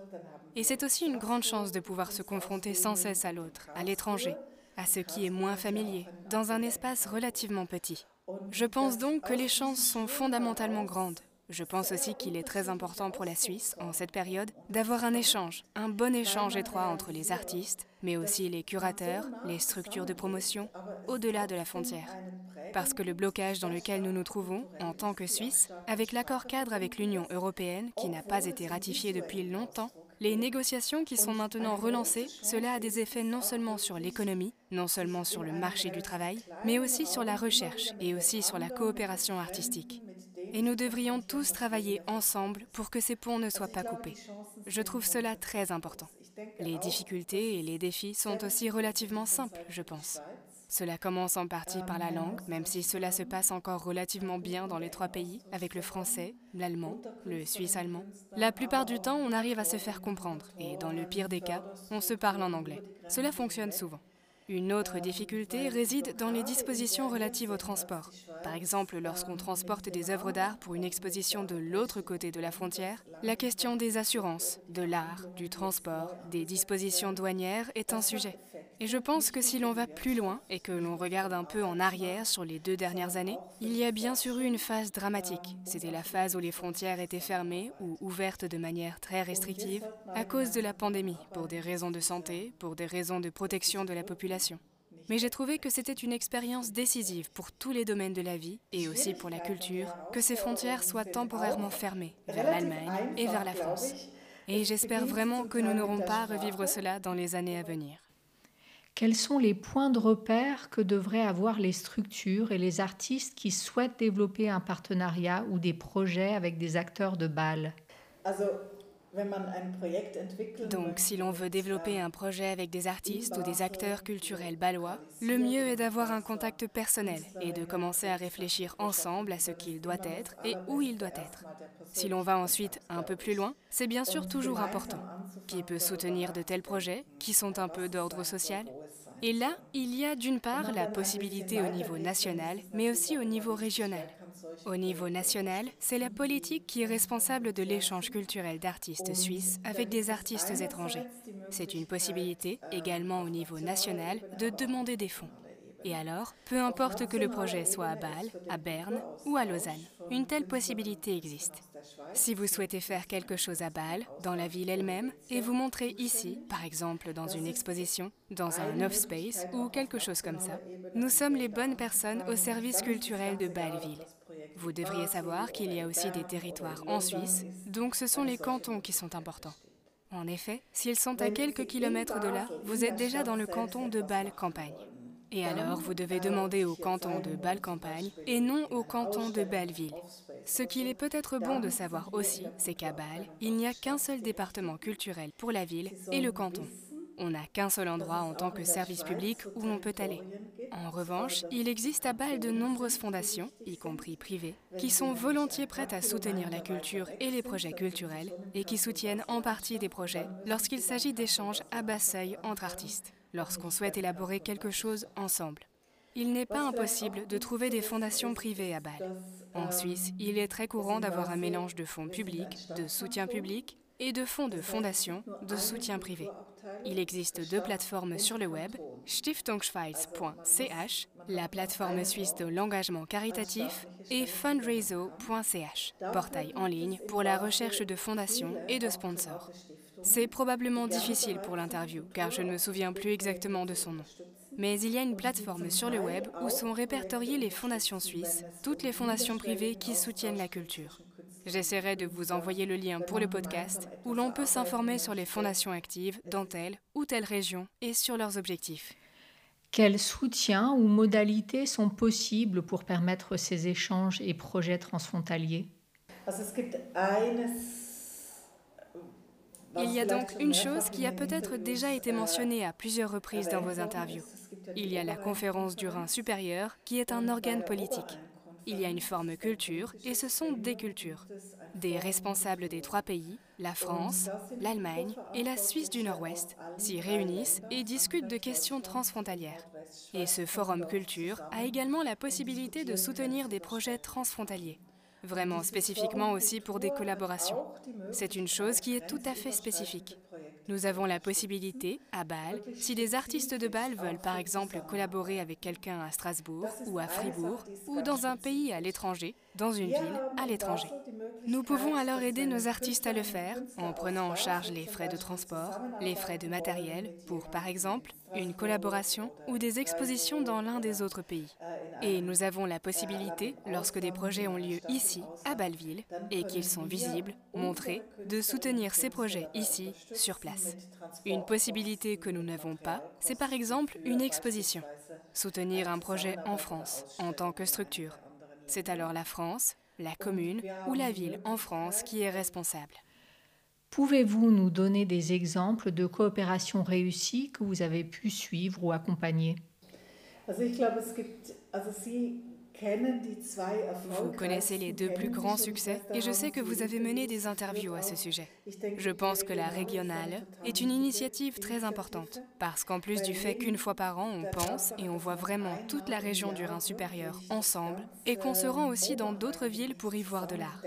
S2: Et c'est aussi une grande chance de pouvoir se confronter sans cesse à l'autre, à l'étranger, à ce qui est moins familier, dans un espace relativement petit. Je pense donc que les chances sont fondamentalement grandes. Je pense aussi qu'il est très important pour la Suisse, en cette période, d'avoir un échange, un bon échange étroit entre les artistes, mais aussi les curateurs, les structures de promotion, au-delà de la frontière. Parce que le blocage dans lequel nous nous trouvons, en tant que Suisse, avec l'accord cadre avec l'Union européenne, qui n'a pas été ratifié depuis longtemps, les négociations qui sont maintenant relancées, cela a des effets non seulement sur l'économie, non seulement sur le marché du travail, mais aussi sur la recherche et aussi sur la coopération artistique. Et nous devrions tous travailler ensemble pour que ces ponts ne soient pas coupés. Je trouve cela très important. Les difficultés et les défis sont aussi relativement simples, je pense. Cela commence en partie par la langue, même si cela se passe encore relativement bien dans les trois pays, avec le français, l'allemand, le suisse-allemand. La plupart du temps, on arrive à se faire comprendre, et dans le pire des cas, on se parle en anglais. Cela fonctionne souvent. Une autre difficulté réside dans les dispositions relatives au transport. Par exemple, lorsqu'on transporte des œuvres d'art pour une exposition de l'autre côté de la frontière, la question des assurances, de l'art, du transport, des dispositions douanières est un sujet. Et je pense que si l'on va plus loin et que l'on regarde un peu en arrière sur les deux dernières années, il y a bien sûr eu une phase dramatique. C'était la phase où les frontières étaient fermées ou ouvertes de manière très restrictive à cause de la pandémie, pour des raisons de santé, pour des raisons de protection de la population mais j'ai trouvé que c'était une expérience décisive pour tous les domaines de la vie et aussi pour la culture, que ces frontières soient temporairement fermées vers l'Allemagne et vers la France. Et j'espère vraiment que nous n'aurons pas à revivre cela dans les années à venir.
S1: Quels sont les points de repère que devraient avoir les structures et les artistes qui souhaitent développer un partenariat ou des projets avec des acteurs de Bâle
S2: donc, si l'on veut développer un projet avec des artistes ou des acteurs culturels balois, le mieux est d'avoir un contact personnel et de commencer à réfléchir ensemble à ce qu'il doit être et où il doit être. Si l'on va ensuite un peu plus loin, c'est bien sûr toujours important. Qui peut soutenir de tels projets qui sont un peu d'ordre social Et là, il y a d'une part la possibilité au niveau national, mais aussi au niveau régional. Au niveau national, c'est la politique qui est responsable de l'échange culturel d'artistes suisses avec des artistes étrangers. C'est une possibilité, également au niveau national, de demander des fonds. Et alors, peu importe que le projet soit à Bâle, à Berne ou à Lausanne, une telle possibilité existe. Si vous souhaitez faire quelque chose à Bâle, dans la ville elle-même, et vous montrer ici, par exemple dans une exposition, dans un off-space ou quelque chose comme ça, nous sommes les bonnes personnes au service culturel de Bâle-Ville. Vous devriez savoir qu'il y a aussi des territoires en Suisse, donc ce sont les cantons qui sont importants. En effet, s'ils sont à quelques kilomètres de là, vous êtes déjà dans le canton de Bâle-Campagne. Et alors, vous devez demander au canton de Bâle-Campagne et non au canton de Bâle-Ville. Ce qu'il est peut-être bon de savoir aussi, c'est qu'à Bâle, il n'y a qu'un seul département culturel pour la ville et le canton. On n'a qu'un seul endroit en tant que service public où l'on peut aller. En revanche, il existe à Bâle de nombreuses fondations, y compris privées, qui sont volontiers prêtes à soutenir la culture et les projets culturels et qui soutiennent en partie des projets lorsqu'il s'agit d'échanges à bas seuil entre artistes, lorsqu'on souhaite élaborer quelque chose ensemble. Il n'est pas impossible de trouver des fondations privées à Bâle. En Suisse, il est très courant d'avoir un mélange de fonds publics, de soutien public et de fonds de fondation de soutien privé. Il existe deux plateformes sur le web, stiftungsschweiz.ch, la plateforme suisse de l'engagement caritatif, et fundraiser.ch, portail en ligne pour la recherche de fondations et de sponsors. C'est probablement difficile pour l'interview, car je ne me souviens plus exactement de son nom. Mais il y a une plateforme sur le web où sont répertoriées les fondations suisses, toutes les fondations privées qui soutiennent la culture. J'essaierai de vous envoyer le lien pour le podcast où l'on peut s'informer sur les fondations actives dans telle ou telle région et sur leurs objectifs.
S1: Quels soutiens ou modalités sont possibles pour permettre ces échanges et projets transfrontaliers?
S2: Il y a donc une chose qui a peut-être déjà été mentionnée à plusieurs reprises dans vos interviews. Il y a la conférence du Rhin supérieur qui est un organe politique. Il y a une forme culture et ce sont des cultures. Des responsables des trois pays, la France, l'Allemagne et la Suisse du Nord-Ouest, s'y réunissent et discutent de questions transfrontalières. Et ce forum culture a également la possibilité de soutenir des projets transfrontaliers vraiment spécifiquement aussi pour des collaborations. C'est une chose qui est tout à fait spécifique. Nous avons la possibilité, à Bâle, si des artistes de Bâle veulent par exemple collaborer avec quelqu'un à Strasbourg ou à Fribourg ou dans un pays à l'étranger, dans une ville à l'étranger. Nous pouvons alors aider nos artistes à le faire en prenant en charge les frais de transport, les frais de matériel pour, par exemple, une collaboration ou des expositions dans l'un des autres pays. Et nous avons la possibilité, lorsque des projets ont lieu ici, à Bâleville, et qu'ils sont visibles, montrés, de soutenir ces projets ici, sur place. Une possibilité que nous n'avons pas, c'est par exemple une exposition. Soutenir un projet en France, en tant que structure. C'est alors la France, la commune ou la ville en France qui est responsable.
S1: Pouvez-vous nous donner des exemples de coopérations réussies que vous avez pu suivre ou accompagner?
S2: Vous connaissez les deux plus grands succès et je sais que vous avez mené des interviews à ce sujet. Je pense que la régionale est une initiative très importante parce qu'en plus du fait qu'une fois par an on pense et on voit vraiment toute la région du Rhin supérieur ensemble et qu'on se rend aussi dans d'autres villes pour y voir de l'art.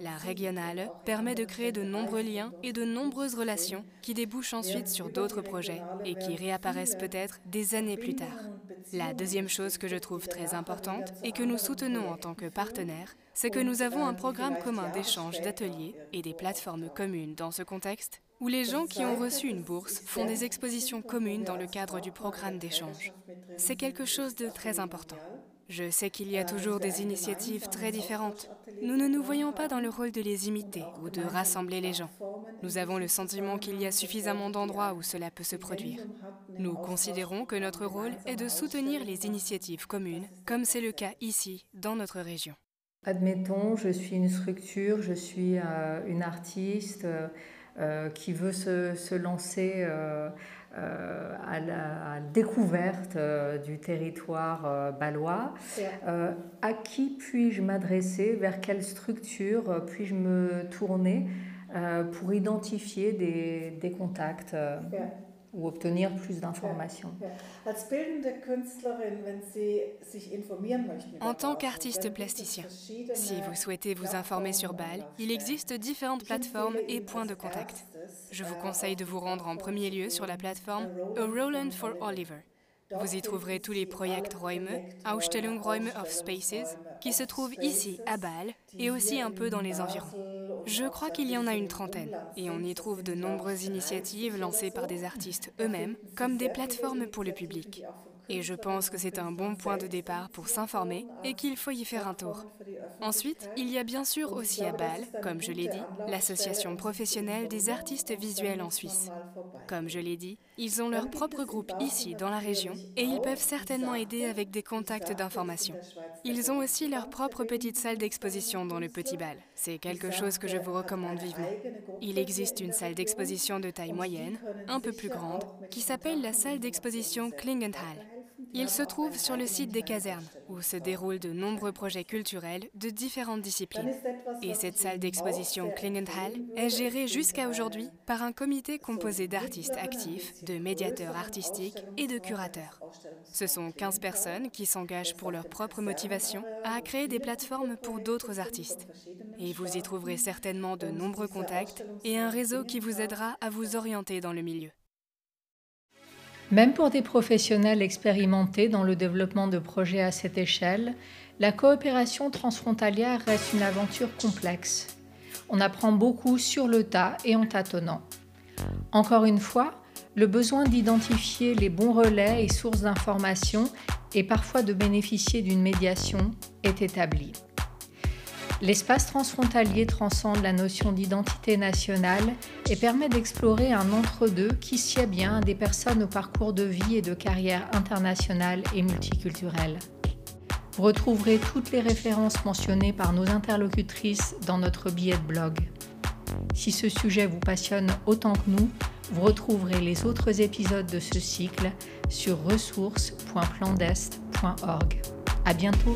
S2: La régionale permet de créer de nombreux liens et de nombreuses relations qui débouchent ensuite sur d'autres projets et qui réapparaissent peut-être des années plus tard. La deuxième chose que je trouve très importante et que nous soutenons en tant que partenaires, c'est que nous avons un programme commun d'échange d'ateliers et des plateformes communes dans ce contexte, où les gens qui ont reçu une bourse font des expositions communes dans le cadre du programme d'échange. C'est quelque chose de très important. Je sais qu'il y a toujours des initiatives très différentes. Nous ne nous voyons pas dans le rôle de les imiter ou de rassembler les gens. Nous avons le sentiment qu'il y a suffisamment d'endroits où cela peut se produire. Nous considérons que notre rôle est de soutenir les initiatives communes, comme c'est le cas ici, dans notre région.
S1: Admettons, je suis une structure, je suis euh, une artiste euh, qui veut se, lancer. Euh, euh, à la découverte euh, du territoire euh, balois. à qui puis-je m'adresser? Vers quelle structure puis-je me tourner pour identifier des, des contacts ou obtenir plus d'informations.
S2: En tant qu'artiste plasticien, si vous souhaitez vous informer sur Bâle, il existe différentes plateformes et points de contact. Je vous conseille de vous rendre en premier lieu sur la plateforme A Roland for Oliver. Vous y trouverez tous les projets Räume, Ausstellung Räume of Spaces, qui se trouvent ici à Bâle et aussi un peu dans les environs. Je crois qu'il y en a une trentaine, et on y trouve de nombreuses initiatives lancées par des artistes eux-mêmes, comme des plateformes pour le public. Et je pense que c'est un bon point de départ pour s'informer et qu'il faut y faire un tour. Ensuite, il y a bien sûr aussi à Bâle, comme je l'ai dit, l'association professionnelle des artistes visuels en Suisse. Comme je l'ai dit, ils ont leur propre groupe ici, dans la région, et ils peuvent certainement aider avec des contacts d'information. Ils ont aussi leur propre petite salle d'exposition dans le Petit Bal. C'est quelque chose que je vous recommande vivement. Il existe une salle d'exposition de taille moyenne, un peu plus grande, qui s'appelle la salle d'exposition Klingenthal. Il se trouve sur le site des casernes, où se déroulent de nombreux projets culturels de différentes disciplines. Et cette salle d'exposition Klingenthal est gérée jusqu'à aujourd'hui par un comité composé d'artistes actifs, de médiateurs artistiques et de curateurs. Ce sont 15 personnes qui s'engagent pour leur propre motivation à créer des plateformes pour d'autres artistes. Et vous y trouverez certainement de nombreux contacts et un réseau qui vous aidera à vous orienter dans le milieu.
S1: Même pour des professionnels expérimentés dans le développement de projets à cette échelle, la coopération transfrontalière reste une aventure complexe. On apprend beaucoup sur le tas et en tâtonnant. Encore une fois, le besoin d'identifier les bons relais et sources d'information et parfois de bénéficier d'une médiation est établi. L'espace transfrontalier transcende la notion d'identité nationale et permet d'explorer un entre-deux qui sied bien à des personnes au parcours de vie et de carrière internationale et multiculturelle. Vous retrouverez toutes les références mentionnées par nos interlocutrices dans notre billet de blog. Si ce sujet vous passionne autant que nous, vous retrouverez les autres épisodes de ce cycle sur ressources.plandest.org. À bientôt!